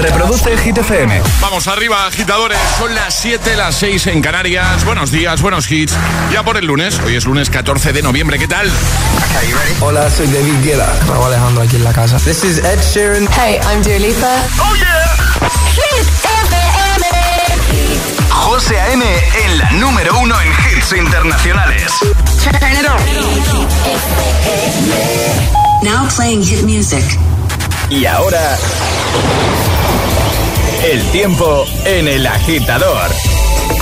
Reproduce Hit FM. Vamos arriba, agitadores. Son las 7, las 6 en Canarias. Buenos días, buenos hits. Ya por el lunes. Hoy es lunes 14 de noviembre. ¿Qué tal? Hola, soy David Guetta. Raúl Alejandro aquí en la casa. This is Ed Sheeran. Hey, I'm Dua Lipa. ¡Oh, yeah! Hit FM. José A.M. en la número uno en hits internacionales. Turn it on. Now playing hit music. Y ahora... El tiempo en el agitador.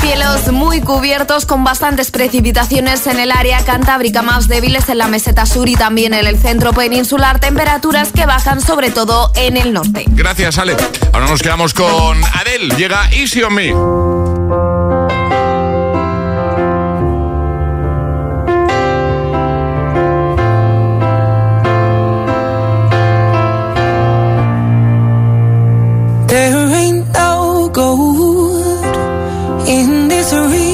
Cielos muy cubiertos con bastantes precipitaciones en el área cantábrica, más débiles en la meseta sur y también en el centro peninsular, temperaturas que bajan sobre todo en el norte. Gracias, Ale. Ahora nos quedamos con Adele. Llega Easy on Me. In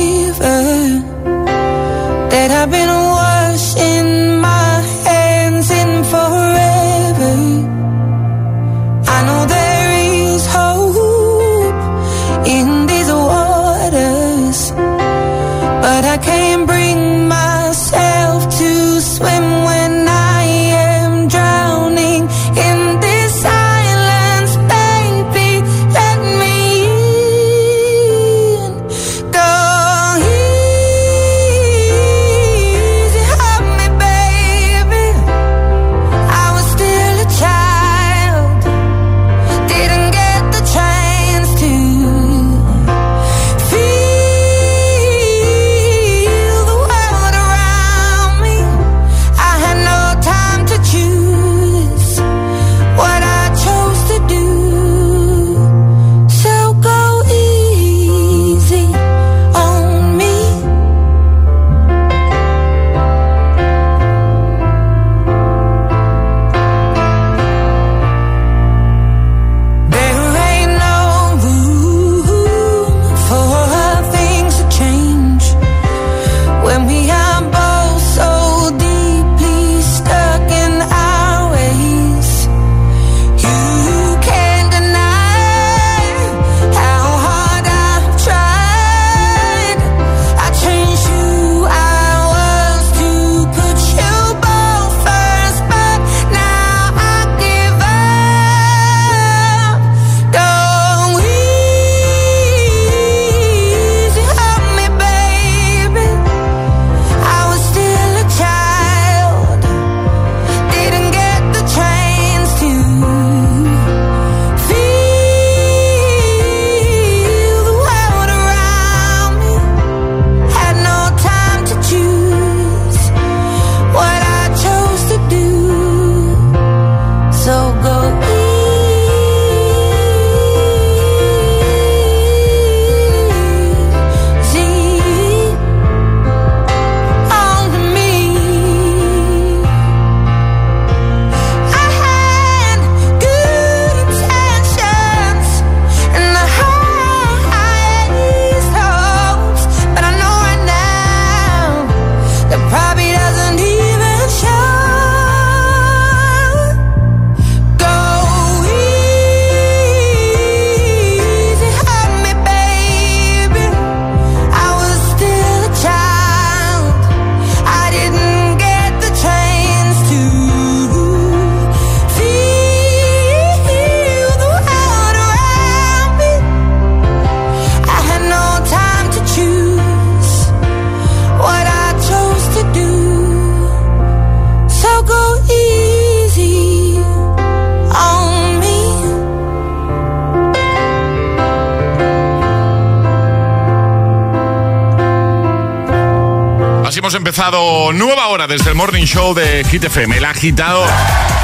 empezado nueva hora desde el Morning Show de Hit FM, el agitado.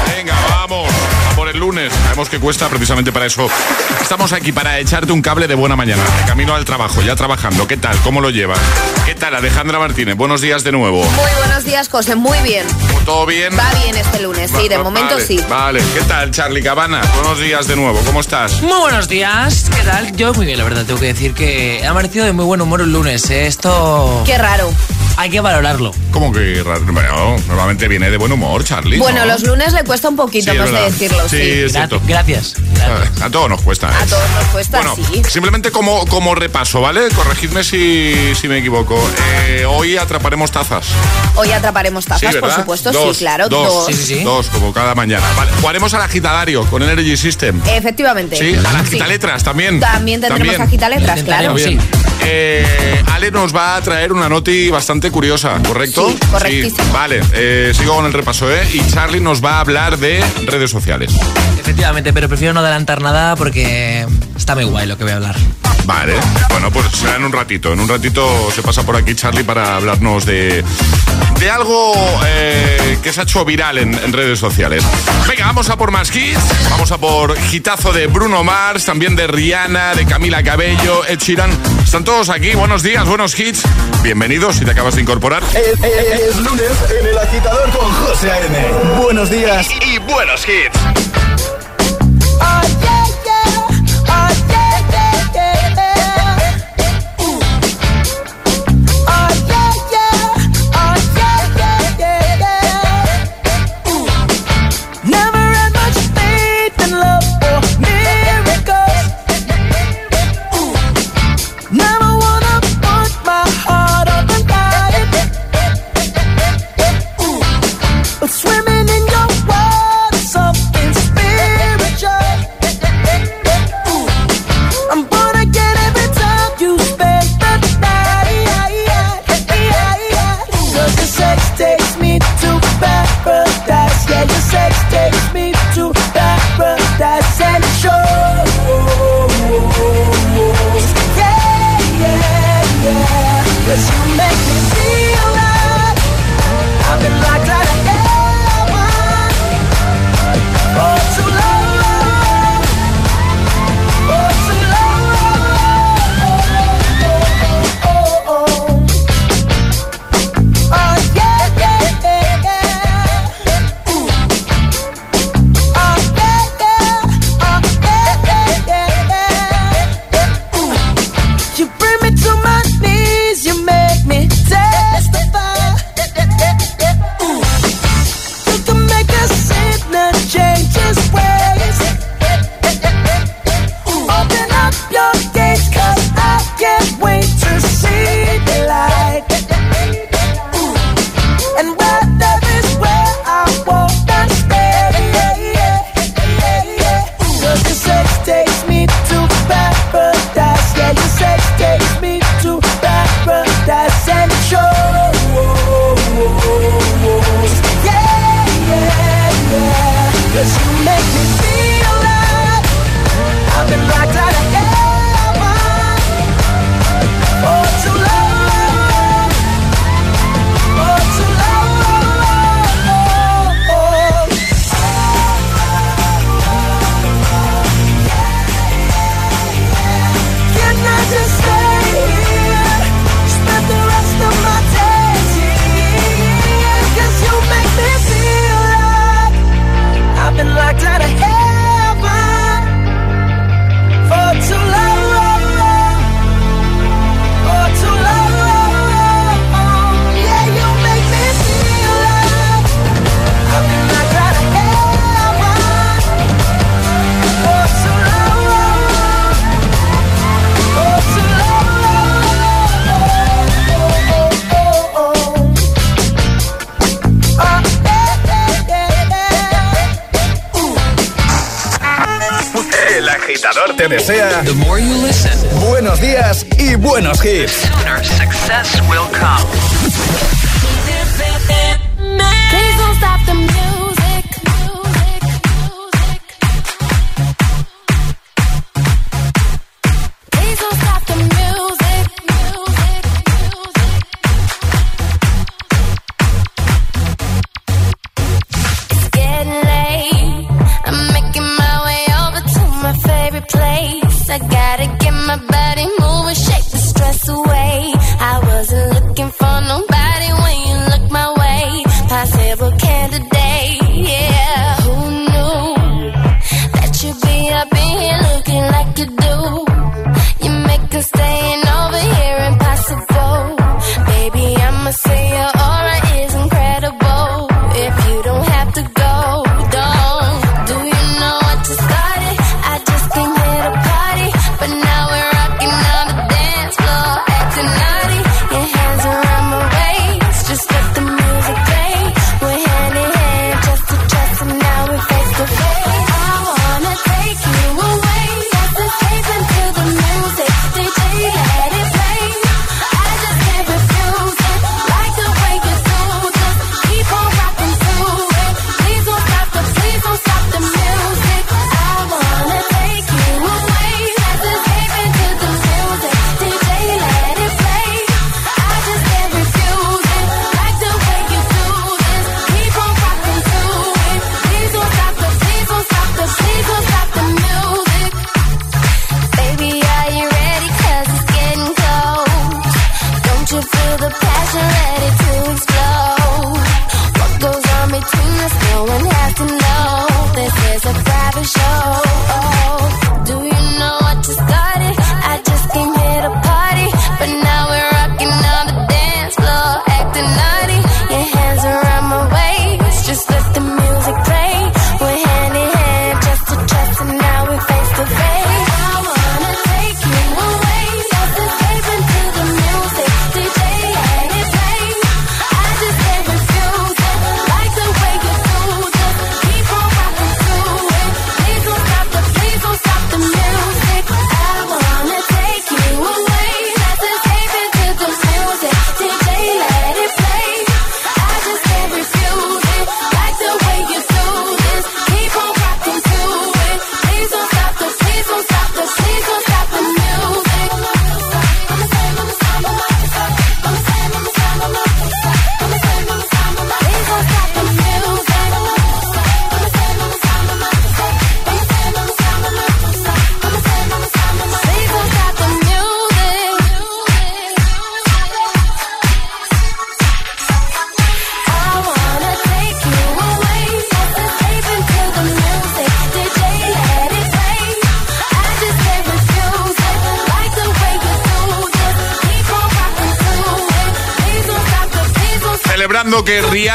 Venga, vamos, a por el lunes. Sabemos que cuesta precisamente para eso. Estamos aquí para echarte un cable de buena mañana, de camino al trabajo, ya trabajando. ¿Qué tal? ¿Cómo lo llevas? ¿Qué tal, Alejandra Martínez? Buenos días de nuevo. Muy buenos días, José, muy bien. ¿Todo bien? Va bien este lunes, sí, de Va- momento vale, sí. Vale, ¿qué tal, Charlie Cabana? Buenos días de nuevo, ¿cómo estás? Muy buenos días, ¿qué tal? Yo muy bien, la verdad, tengo que decir que he amanecido de muy buen humor un lunes, ¿eh? Esto... Qué raro. Hay que valorarlo. Como que? Bueno, normalmente viene de buen humor, Charlie. Bueno, ¿no? los lunes le cuesta un poquito, Sí, es hemos de decirlo, sí. Sí, es Gra- cierto. Gracias. A todos nos cuesta. A ¿eh? todos nos cuesta, Bueno, sí. simplemente como, como repaso, ¿vale? Corregidme si, si me equivoco. Eh, hoy atraparemos tazas. Hoy atraparemos tazas, sí, por supuesto, Dos, sí, claro. Dos, Dos. Sí, sí, sí. Dos, como cada mañana. Vale, jugaremos al agitadario con Energy System. Efectivamente. Sí, a las Sí. agitaletras también. También tendremos También. agitaletras, claro. Bien. Eh, Ale nos va a traer una noti bastante curiosa, ¿correcto? Sí, correctísimo. vale, eh, sigo con el repaso, ¿eh? Y Charlie nos va a hablar de redes sociales. Efectivamente, pero prefiero no adelantar nada porque está muy guay lo que voy a hablar. Vale, bueno, pues será en un ratito. En un ratito se pasa por aquí Charlie para hablarnos de, de algo eh, que se ha hecho viral en, en redes sociales. Venga, vamos a por más hits. Vamos a por hitazo de Bruno Mars, también de Rihanna, de Camila Cabello, Ed Sheeran. Están todos aquí. Buenos días, buenos hits. Bienvenidos si te acabas de incorporar. Es, es- es lunes en el agitador con José A.M. Buenos días y, y buenos hits. Hits.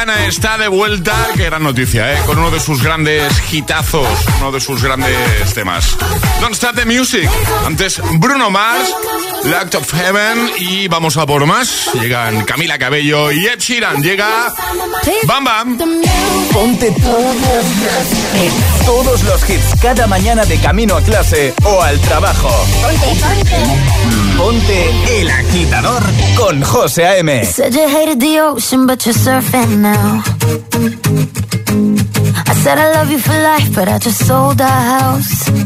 Está de vuelta, que gran noticia, ¿eh? con uno de sus grandes hitazos, uno de sus grandes temas. Don't Start the Music, antes Bruno Mars. Lack of Heaven y vamos a por más. Llegan Camila Cabello y Ed Sheeran. Llega Bam Bam. Ponte todos los hits cada mañana de camino a clase o al trabajo. Ponte, el agitador con José A.M. Said you hated the ocean, but now. I said I love you for life, but I just sold our house.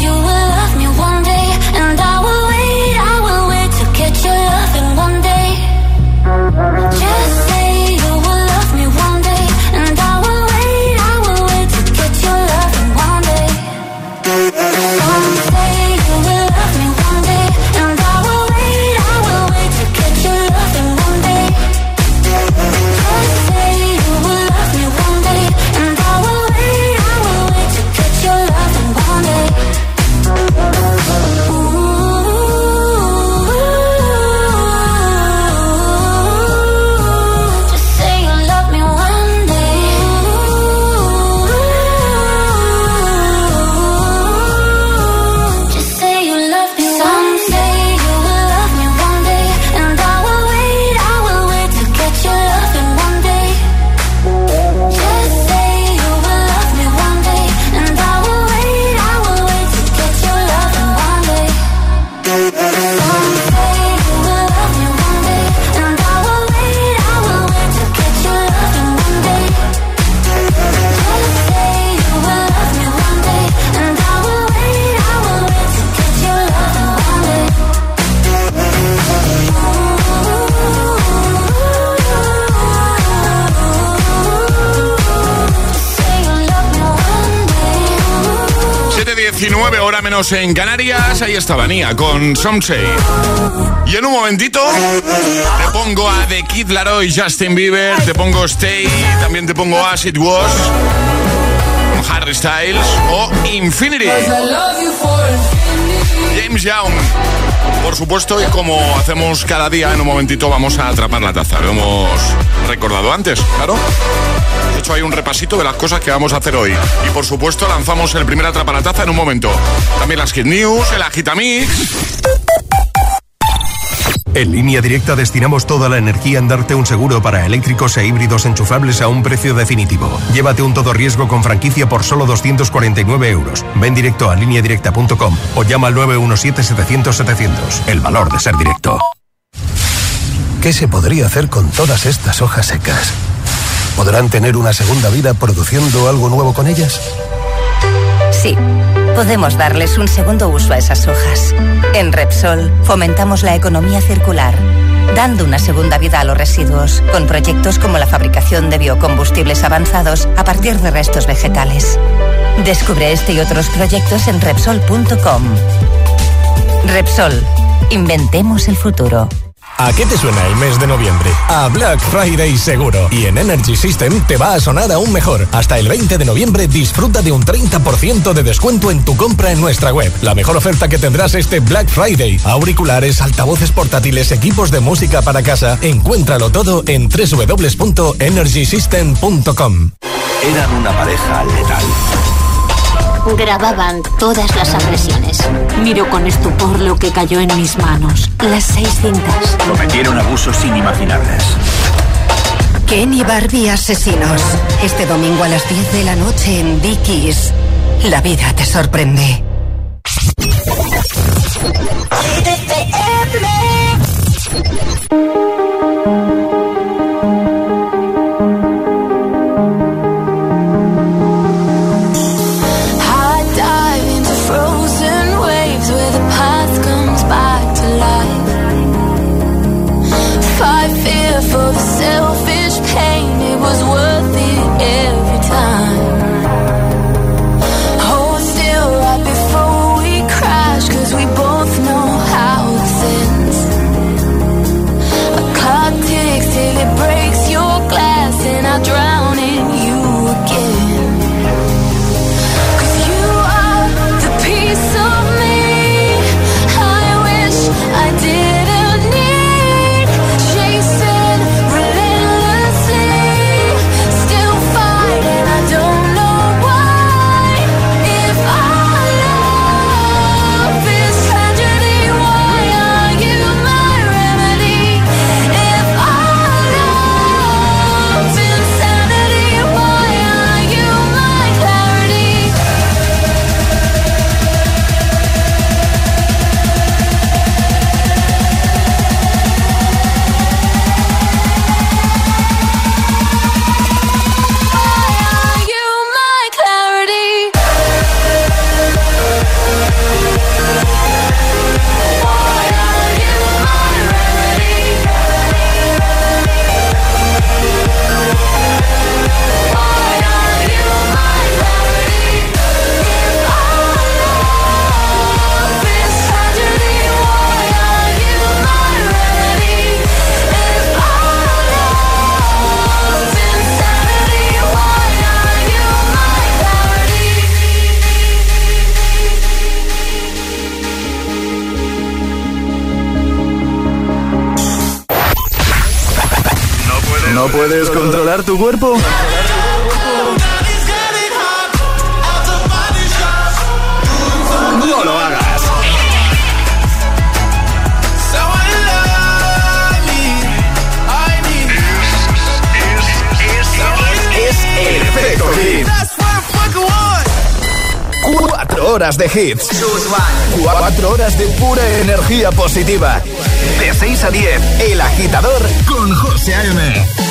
menos en Canarias. Ahí estaba Nia con Somsey. Y en un momentito te pongo a The Kid Laroi, Justin Bieber, te pongo Stay, también te pongo As It Was, Harry Styles o Infinity. James Young. Por supuesto, y como hacemos cada día, en un momentito vamos a atrapar la taza. Lo hemos recordado antes, claro. De hecho, hay un repasito de las cosas que vamos a hacer hoy. Y por supuesto, lanzamos el primer atrapa la taza en un momento. También las Kid News, el Agitamix. En línea directa destinamos toda la energía en darte un seguro para eléctricos e híbridos enchufables a un precio definitivo. Llévate un todo riesgo con franquicia por solo 249 euros. Ven directo a lineadirecta.com o llama al 917-700-700. El valor de ser directo. ¿Qué se podría hacer con todas estas hojas secas? ¿Podrán tener una segunda vida produciendo algo nuevo con ellas? Sí, podemos darles un segundo uso a esas hojas. En Repsol fomentamos la economía circular, dando una segunda vida a los residuos, con proyectos como la fabricación de biocombustibles avanzados a partir de restos vegetales. Descubre este y otros proyectos en Repsol.com. Repsol, inventemos el futuro. ¿A qué te suena el mes de noviembre? A Black Friday seguro. Y en Energy System te va a sonar aún mejor. Hasta el 20 de noviembre disfruta de un 30% de descuento en tu compra en nuestra web. La mejor oferta que tendrás este Black Friday. Auriculares, altavoces portátiles, equipos de música para casa. Encuéntralo todo en www.energysystem.com. Eran una pareja letal. Grababan todas las agresiones. Miro con estupor lo que cayó en mis manos. Las seis cintas. Cometieron abusos inimaginables. Ken y Barbie asesinos. Este domingo a las 10 de la noche en Dickies. La vida te sorprende. Puedes controlar tu cuerpo? No lo hagas. Es el efecto hit. Cuatro horas de hits. Cuatro horas de pura energía positiva. De 6 a 10, El Agitador con José A.M.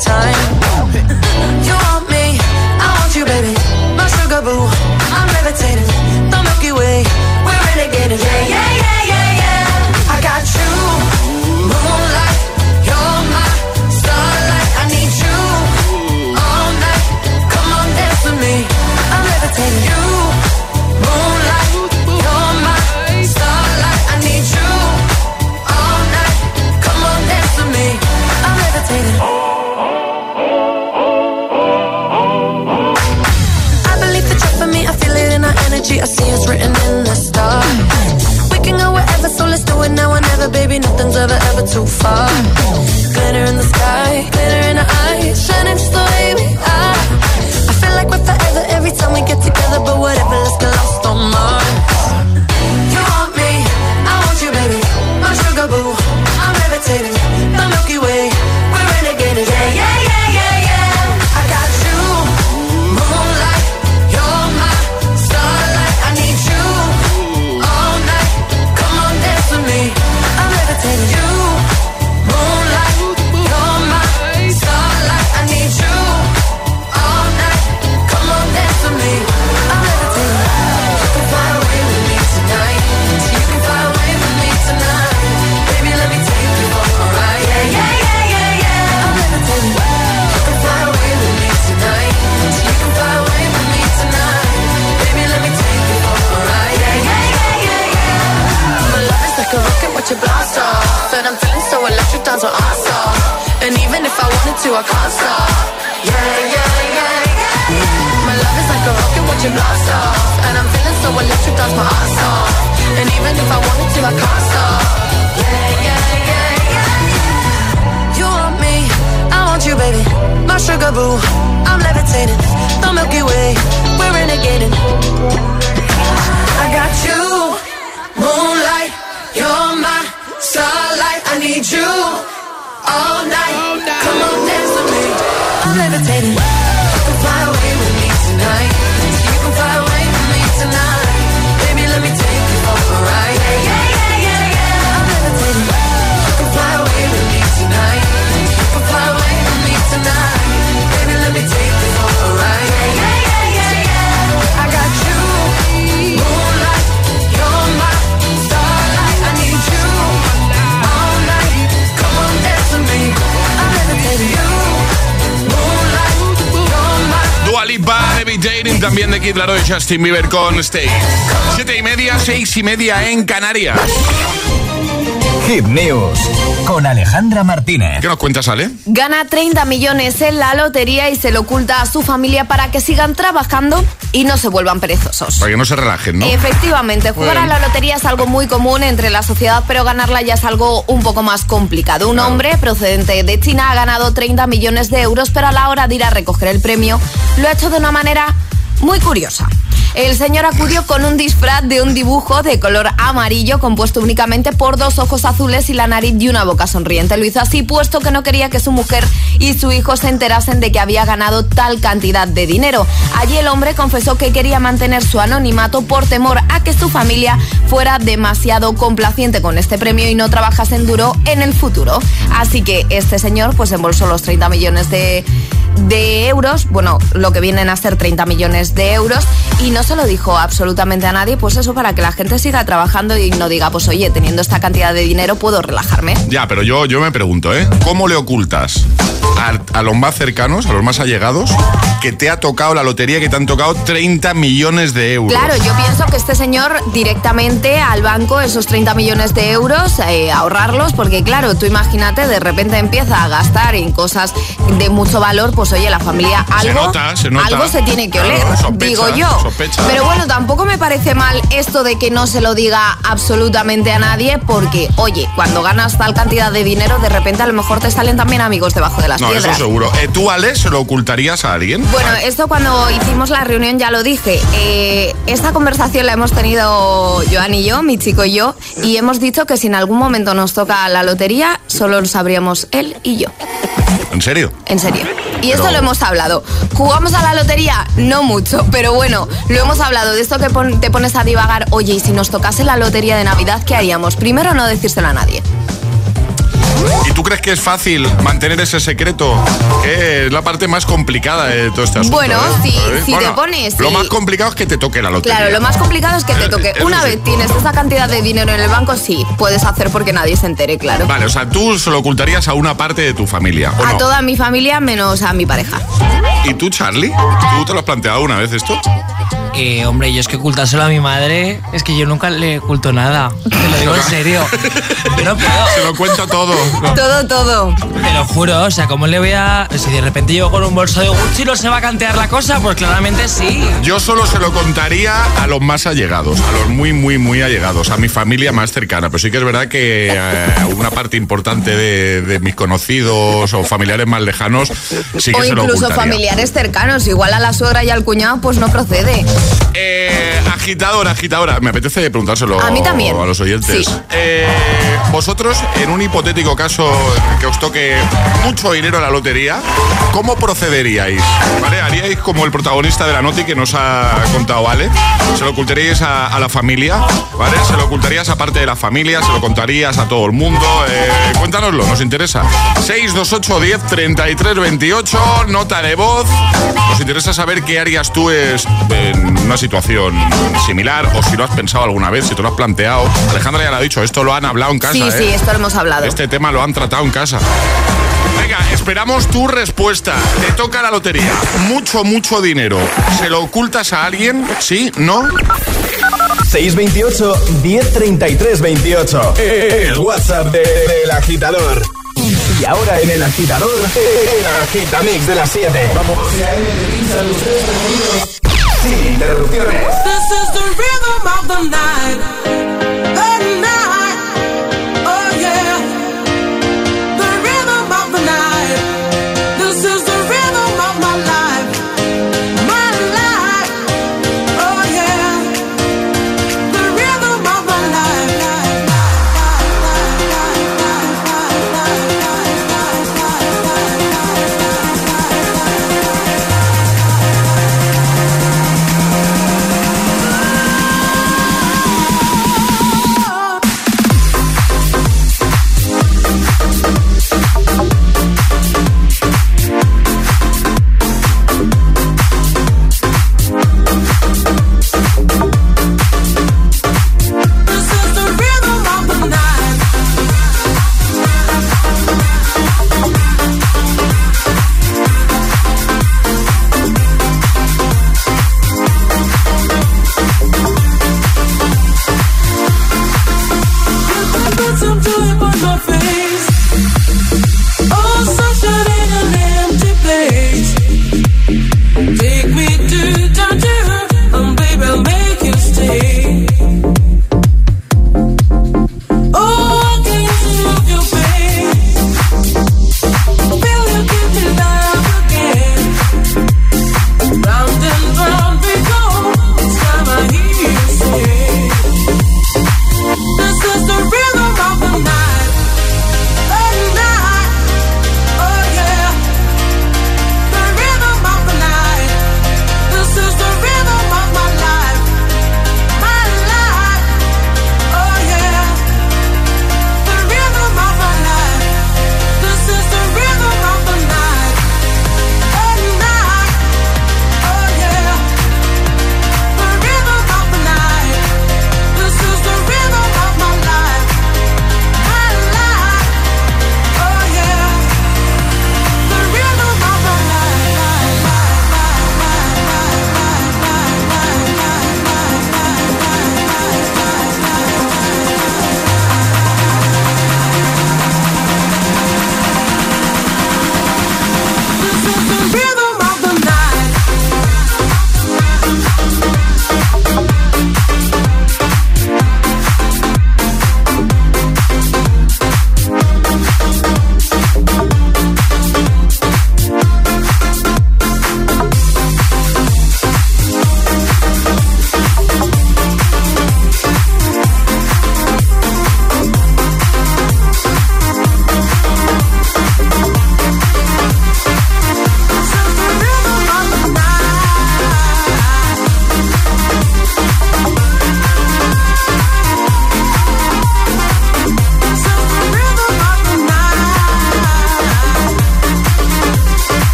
Time. I'm levitating. Lipa, Levitating, también de Kid Laroi Justin Bieber con Stay. Siete y media, seis y media en Canarias. Hit News con Alejandra Martínez. ¿Qué nos cuentas, Ale? Gana 30 millones en la lotería y se lo oculta a su familia para que sigan trabajando y no se vuelvan perezosos. Para que no se relajen, ¿no? Efectivamente, jugar Bueno. a la lotería es algo muy común entre la sociedad, pero ganarla ya es algo un poco más complicado. Un hombre procedente de China ha ganado 30 millones de euros, pero a la hora de ir a recoger el premio lo ha hecho de una manera muy curiosa. El señor acudió con un disfraz de un dibujo de color amarillo compuesto únicamente por dos ojos azules y la nariz y una boca sonriente. Lo hizo así puesto que no quería que su mujer y su hijo se enterasen de que había ganado tal cantidad de dinero. Allí el hombre confesó que quería mantener su anonimato por temor a que su familia fuera demasiado complaciente con este premio y no trabajasen duro en el futuro. Así que este señor pues embolsó los 30 millones de de euros, bueno, lo que vienen a ser 30 millones de euros, y no se lo dijo absolutamente a nadie, pues eso para que la gente siga trabajando y no diga, pues oye, teniendo esta cantidad de dinero puedo relajarme. Ya, pero yo, yo me pregunto, ¿eh? ¿Cómo le ocultas a, a los más cercanos, a los más allegados, que te ha tocado la lotería, que te han tocado 30 millones de euros? Claro, yo pienso que este señor directamente al banco esos 30 millones de euros, eh, ahorrarlos, porque claro, tú imagínate, de repente empieza a gastar en cosas de mucho valor, pues oye, la familia Se algo, nota, se nota. algo se tiene que Claro, oler, sospecha, digo yo. sospecha. Pero bueno, tampoco me parece mal esto de que no se lo diga absolutamente a nadie, porque oye, cuando ganas tal cantidad de dinero, de repente a lo mejor te salen también amigos debajo de las No, eso piedras. seguro. Eh, ¿Tú, Ale, se lo ocultarías a alguien? Bueno, esto cuando hicimos la reunión ya lo dije. Eh, esta conversación la hemos tenido Joan y yo, mi chico y yo, y hemos dicho que si en algún momento nos toca la lotería, solo lo sabríamos él y yo. ¿En serio? En serio. Y esto lo hemos hablado. ¿Jugamos a la lotería? No mucho, pero bueno, lo hemos hablado. De esto que pon- te pones a divagar, oye, y si nos tocase la lotería de Navidad, ¿qué haríamos? Primero, no decírselo a nadie. ¿Y tú crees que es fácil mantener ese secreto? Que es la parte más complicada de todo este asunto. Bueno, ¿eh? si- ¿Eh? si te pones Lo más complicado es que te toque la lotería. Claro, lo más complicado es que te toque. eso Una sí. vez tienes esa cantidad de dinero en el banco, sí, puedes hacer porque nadie se entere, claro. Vale, o sea, tú se lo ocultarías a una parte de tu familia. ¿o A no? toda mi familia menos a mi pareja. ¿Y tú, Charlie? ¿Tú te lo has planteado una vez esto? Eh, hombre, yo es que ocultárselo a mi madre, es que yo nunca le oculto nada. Te lo digo en serio. Yo no puedo. Se lo cuento todo. Todo, todo. Te lo juro, o sea, ¿cómo le voy a...? Si de repente llego con un bolso de Gucci, ¿no se va a cantear la cosa? Pues claramente sí. Yo solo se lo contaría a los más allegados, a los muy, muy, muy allegados, a mi familia más cercana. Pero sí que es verdad que eh, una parte importante de, de mis conocidos o familiares más lejanos sí que o se lo incluso ocultaría. familiares cercanos. Igual a la suegra y al cuñado, pues no procede. Eh, agitadora, agitadora. Me apetece preguntárselo A mí también. a los oyentes. Sí. Eh, vosotros, en un hipotético caso en que os toque mucho dinero a la lotería, ¿cómo procederíais? ¿Vale? ¿Haríais como el protagonista de la noti que nos ha contado Ale? ¿Se lo ocultaríais a, a la familia? ¿Vale? ¿Se lo ocultarías a parte de la familia? ¿Se lo contarías a todo el mundo? Eh, cuéntanoslo, nos interesa. 628 10 33 28, nota de voz. Nos interesa saber qué harías tú es- en una situación similar o si lo has pensado alguna vez, si te lo has planteado. Alejandra ya lo ha dicho, esto lo han hablado en casa. Sí, ¿eh? sí, esto lo hemos hablado. Este tema lo han tratado en casa. Venga, esperamos tu respuesta. Te toca la lotería. Mucho, mucho dinero. ¿Se lo ocultas a alguien? ¿Sí? ¿No? 628 1033 28. El WhatsApp del de, de agitador. Y ahora en el agitador, el agitamix de las 7. Vamos. Sin interrupciones. This is the rhythm of the night.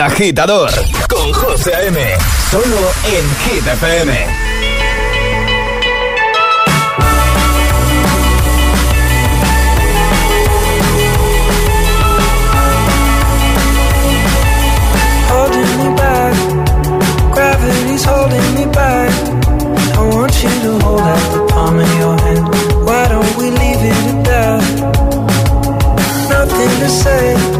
El Agitador con José M. Solo en Hit FM. gravity's holding me back. I want you to hold out the palm of your hand. Why don't we leave it at that? Nothing to say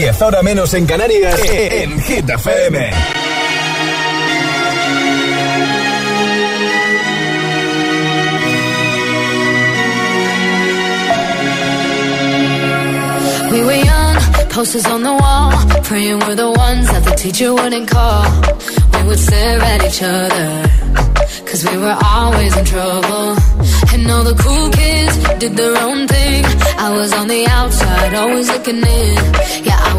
10, ahora menos en Canarias, en Hit FM. We were young, posters on the wall, praying we're the ones that the teacher wouldn't call. We would stare at each other, cause we were always in trouble. And all the cool kids did their own thing. I was on the outside, always looking in. Yeah,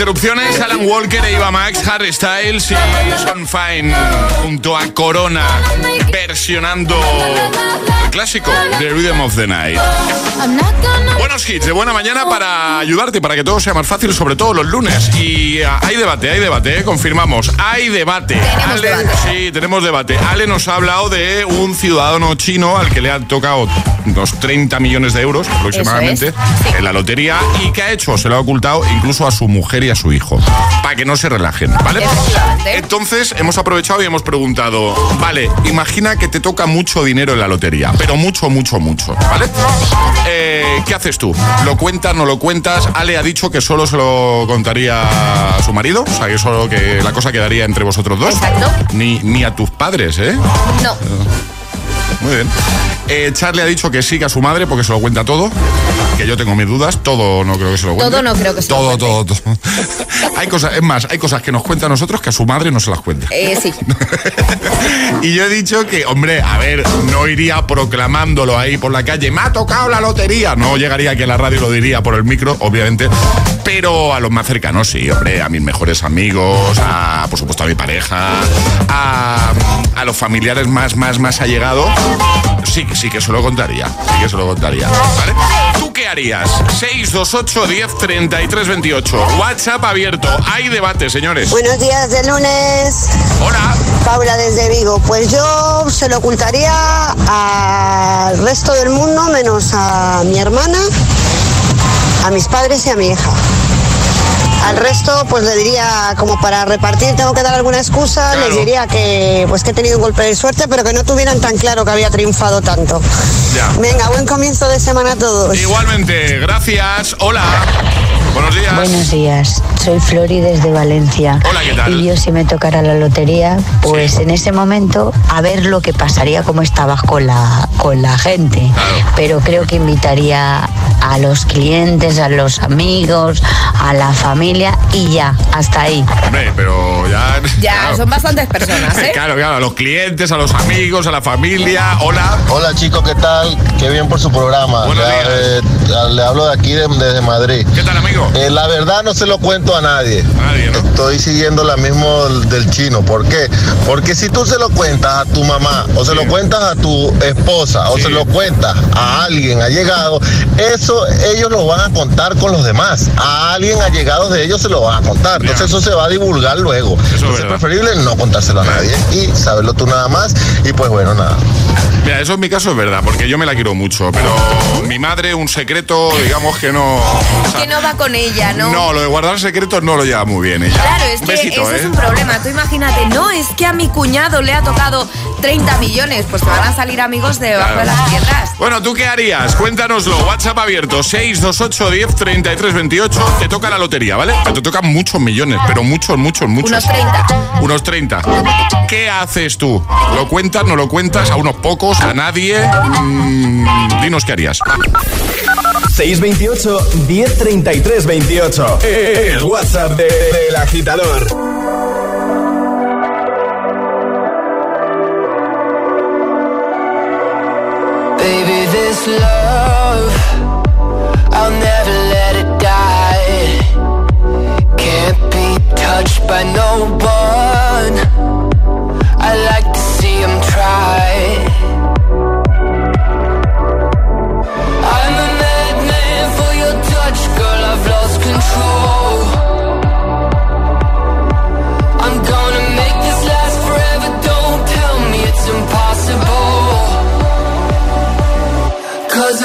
interrupciones, Alan Walker e Iva Max, Harry Styles y Son Fine junto a Corona versionando clásico The Rhythm of the Night. Buenos hits de buena mañana para ayudarte, para que todo sea más fácil, sobre todo los lunes. Y ah, hay debate, hay debate, ¿eh? confirmamos. Hay debate. Tenemos debate. Sí, tenemos debate. Ale nos ha hablado de un ciudadano chino al que le han tocado unos 30 millones de euros aproximadamente en la lotería. ¿Y qué ha hecho? Se lo ha ocultado incluso a su mujer y a su hijo. Para que no se relajen, ¿vale? Entonces hemos aprovechado y hemos preguntado, vale, imagina que te toca mucho dinero en la lotería, pero mucho, mucho, mucho, ¿vale? Eh, ¿Qué haces tú? ¿Lo cuentas, no lo cuentas? Ale ha dicho que solo se lo contaría a su marido, o sea, que solo que la cosa quedaría entre vosotros dos. Exacto. Ni, ni a tus padres, ¿eh? No. Muy bien. Eh, Charlie ha dicho que sí, que a su madre, porque se lo cuenta todo. Que yo tengo mis dudas. Todo no creo que se lo cuente. Todo no creo que se lo todo, cuente. todo, todo. hay cosas, es más, hay cosas que nos cuenta a nosotros que a su madre no se las cuenta. Eh, sí. y yo he dicho que, hombre, a ver, no iría proclamándolo ahí por la calle. Me ha tocado la lotería. No llegaría aquí a la radio y lo diría por el micro, obviamente. Pero a los más cercanos sí, hombre, a mis mejores amigos, a, por supuesto, a mi pareja, a, a los familiares más, más, más allegados. Sí, que sí que se lo contaría. Sí que se lo contaría. ¿Vale? ¿Tú qué harías? 628 10 33 28. WhatsApp abierto. Hay debate, señores. Buenos días de lunes. Hola. Paula desde Vigo. Pues yo se lo ocultaría al resto del mundo menos a mi hermana, a mis padres y a mi hija. Al resto, pues le diría, como para repartir, tengo que dar alguna excusa, les diría que pues que he tenido un golpe de suerte, pero que no tuvieran tan claro que había triunfado tanto. Ya. Venga, buen comienzo de semana a todos. Igualmente, gracias. Hola. Buenos días. Buenos días, soy Flori desde Valencia. Hola, ¿qué tal? Y yo si me tocara la lotería, pues en ese momento a ver lo que pasaría, cómo estabas con la, con la gente. Pero creo que invitaría a los clientes, a los amigos, a la familia y ya, hasta ahí. Hombre, pero ya... Ya, claro. son bastantes personas, ¿eh? Claro, claro, a los clientes, a los amigos, a la familia. Hola. Hola chicos, ¿qué tal? Qué bien por su programa. Buenos le, días. eh, le hablo de aquí de- desde Madrid. ¿Qué tal, amigo? Eh, la verdad no se lo cuento a nadie. Estoy siguiendo la mismo del, chino. ¿Por qué? Porque si tú se lo cuentas a tu mamá, o se lo cuentas a tu esposa, o se lo cuentas a alguien allegado, eso ellos lo van a contar con los demás. A alguien allegado de ellos se lo van a contar. Entonces eso se va a divulgar luego. Entonces es preferible no contárselo a nadie y saberlo tú nada más. Y pues bueno, nada. Mira, eso en mi caso es verdad, porque yo me la quiero mucho, pero mi madre, un secreto, digamos que no. o sea, Que no va con ella, ¿no? no, lo de guardar secretos no lo lleva muy bien ella. Claro, es Un que besito, eso ¿eh? es un problema. Tú imagínate, no, es que a mi cuñado le ha tocado 30 millones, pues te van a salir amigos debajo de las piedras. Bueno, ¿tú qué harías? Cuéntanoslo. WhatsApp abierto 628 10 33 28. Te toca la lotería, ¿vale? Te tocan muchos millones, pero muchos, muchos, muchos. Unos 30. Unos 30. ¿Qué haces tú? ¿Lo cuentas, no lo cuentas? ¿A unos pocos? ¿A nadie? Mm, dinos qué harías. 628 1033 28. El WhatsApp de- del agitador. Baby, this love, I'll never let it die. Can't be touched by no one. I like to see him try.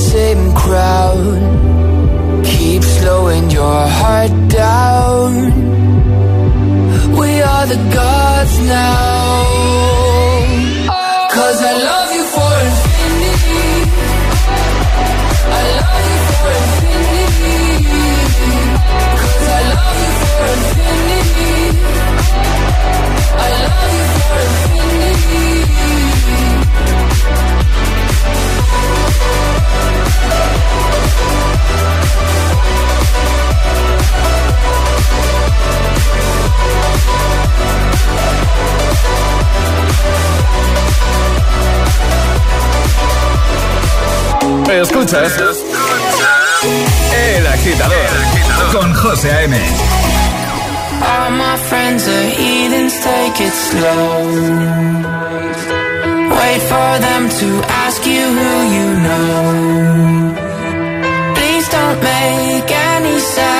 Same crowd Keep slowing your heart down. We are the gods now. Cause I love you Escuchas El agitador con José A.M. All my friends are heathens, take it slow. Wait for them to ask you who you know. Please don't make any sudden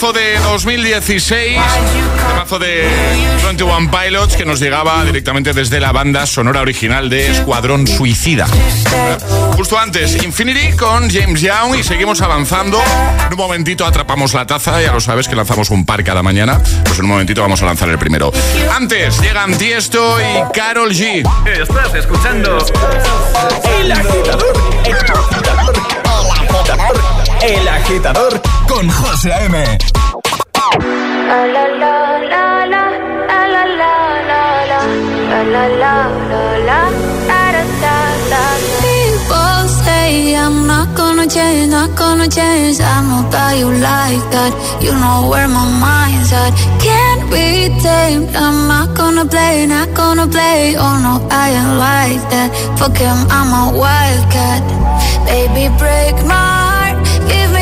Temazo de 2016, temazo de 21 Pilots que nos llegaba directamente desde la banda sonora original de Escuadrón Suicida. Justo antes, Infinity con James Young y seguimos avanzando. En un momentito atrapamos la taza, ya lo sabes que lanzamos un par cada mañana. Pues en un momentito vamos a lanzar el primero. Antes llegan Tiesto y Carol G. Estás escuchando El Agitador. El Agitador. El. El Agitador con José A.M. People say I'm not gonna change, not gonna change. I'm not that you like that. You know where my mind's at. Can't be tamed. I'm not gonna play, not gonna play. Oh no, I ain't like that. Fuck him, I'm a wildcat. Baby, break my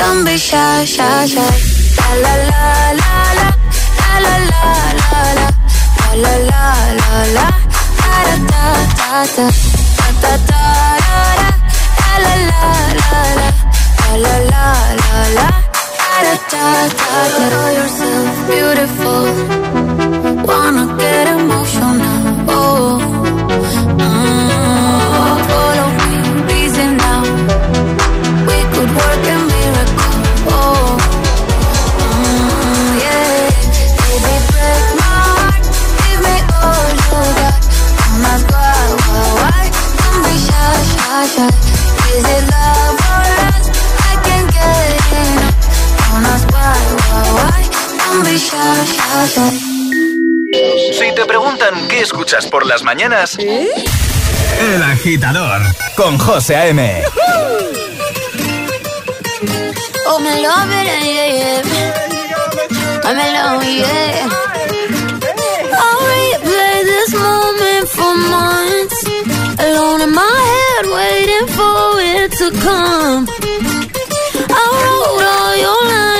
Don't be shy, shy, shy. La la la la la, la la la la la, la la la la la, da da da da, da da da da da, la la la la la, la la la la da da da da. Know yourself beautiful, wanna get emotional. Oh. Mm, escuchas por las mañanas, El Agitador con José A.M. Oh, me love it, yeah, yeah. I'm in love, yeah. I'll replay this moment for months. Alone in my head, waiting for it to come. I wrote all your lines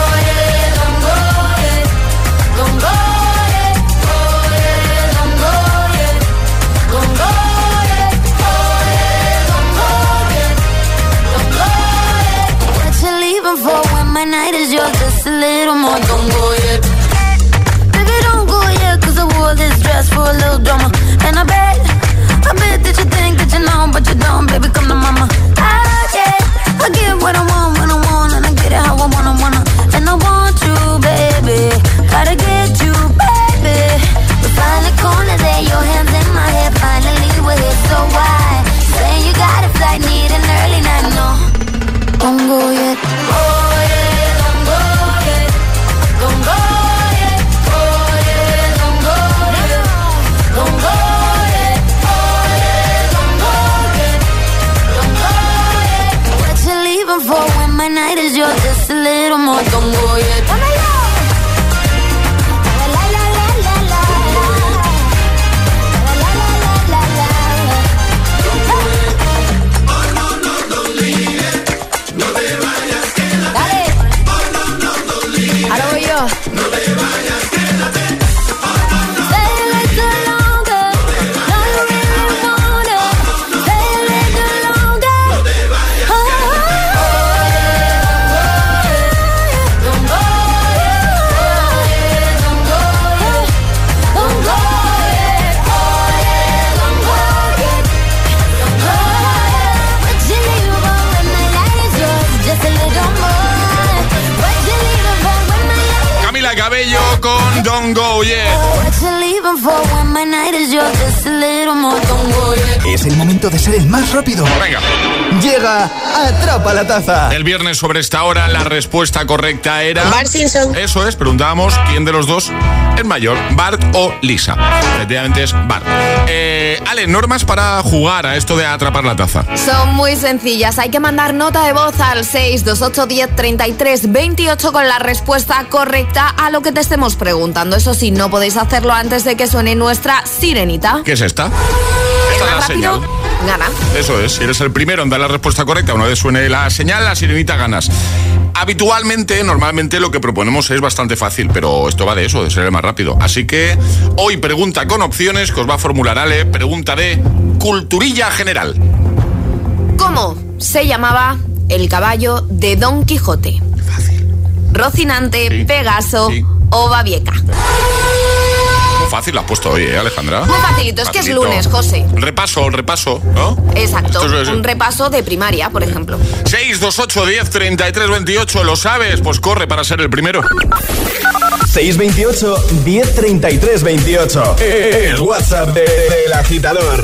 ser el más rápido. Venga. Llega Atrapa la Taza. El viernes sobre esta hora la respuesta correcta era... Bart Simpson. Eso es, preguntábamos quién de los dos es mayor, Bart o Lisa. Efectivamente es Bart. Eh, Ale, normas para jugar a esto de atrapar la taza. Son muy sencillas. Hay que mandar nota de voz al 628 10 33 28 con la respuesta correcta a lo que te estemos preguntando. Eso sí, no podéis hacerlo antes de que suene nuestra sirenita. ¿Qué es esta? Esta es la rápido señal. gana. Eso es, si eres el primero en dar la respuesta correcta, una vez suene la señal, la sirenita ganas. Habitualmente, normalmente lo que proponemos es bastante fácil, pero esto va de eso, de ser el más rápido. Así que hoy pregunta con opciones que os va a formular Ale, pregunta de culturilla general. ¿Cómo se llamaba el caballo de Don Quijote? Rocinante, Sí, Pegaso sí. o Babieca. Fácil lo has puesto hoy, ¿eh, Alejandra? Muy facilito, es que es lunes, José. Repaso, repaso, ¿no? Exacto, es- un repaso de primaria, por ejemplo. 628 10 33 28, ¿lo sabes? Pues corre para ser el primero. 628 1033 28. El WhatsApp de- del agitador.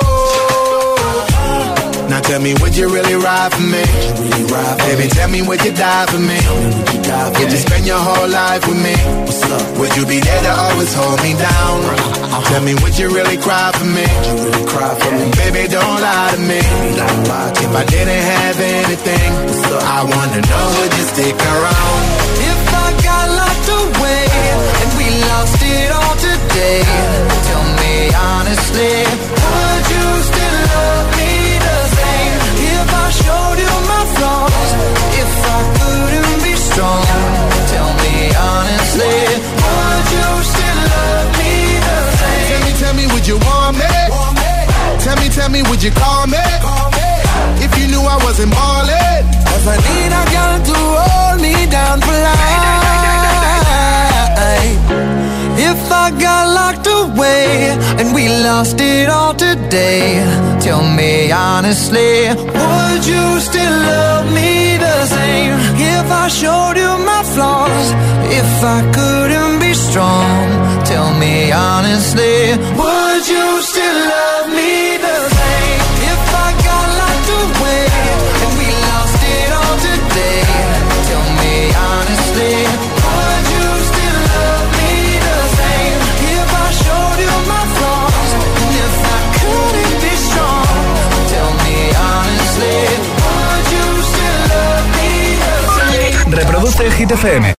Tell me, would you really ride for me? Baby, tell me, would you die for me? Would you spend your whole life with me? What's up? Would you be there to always hold me down? Tell me, would you really cry for me? Baby, don't lie to me. If I didn't have anything, so I wanna know, would you stick around? If I got locked away and we lost it all today, tell me honestly, would you still love me the same? Tell me, tell me, would you want me? Tell me, tell me, would you call me? If you knew I wasn't ballin'. I need a girl to hold me down for life. If I got locked away and we lost it all today, tell me honestly, would you still love me the same? If I showed you my flaws, if I couldn't be strong, tell me honestly, would you still love me Reproduce Hit FM.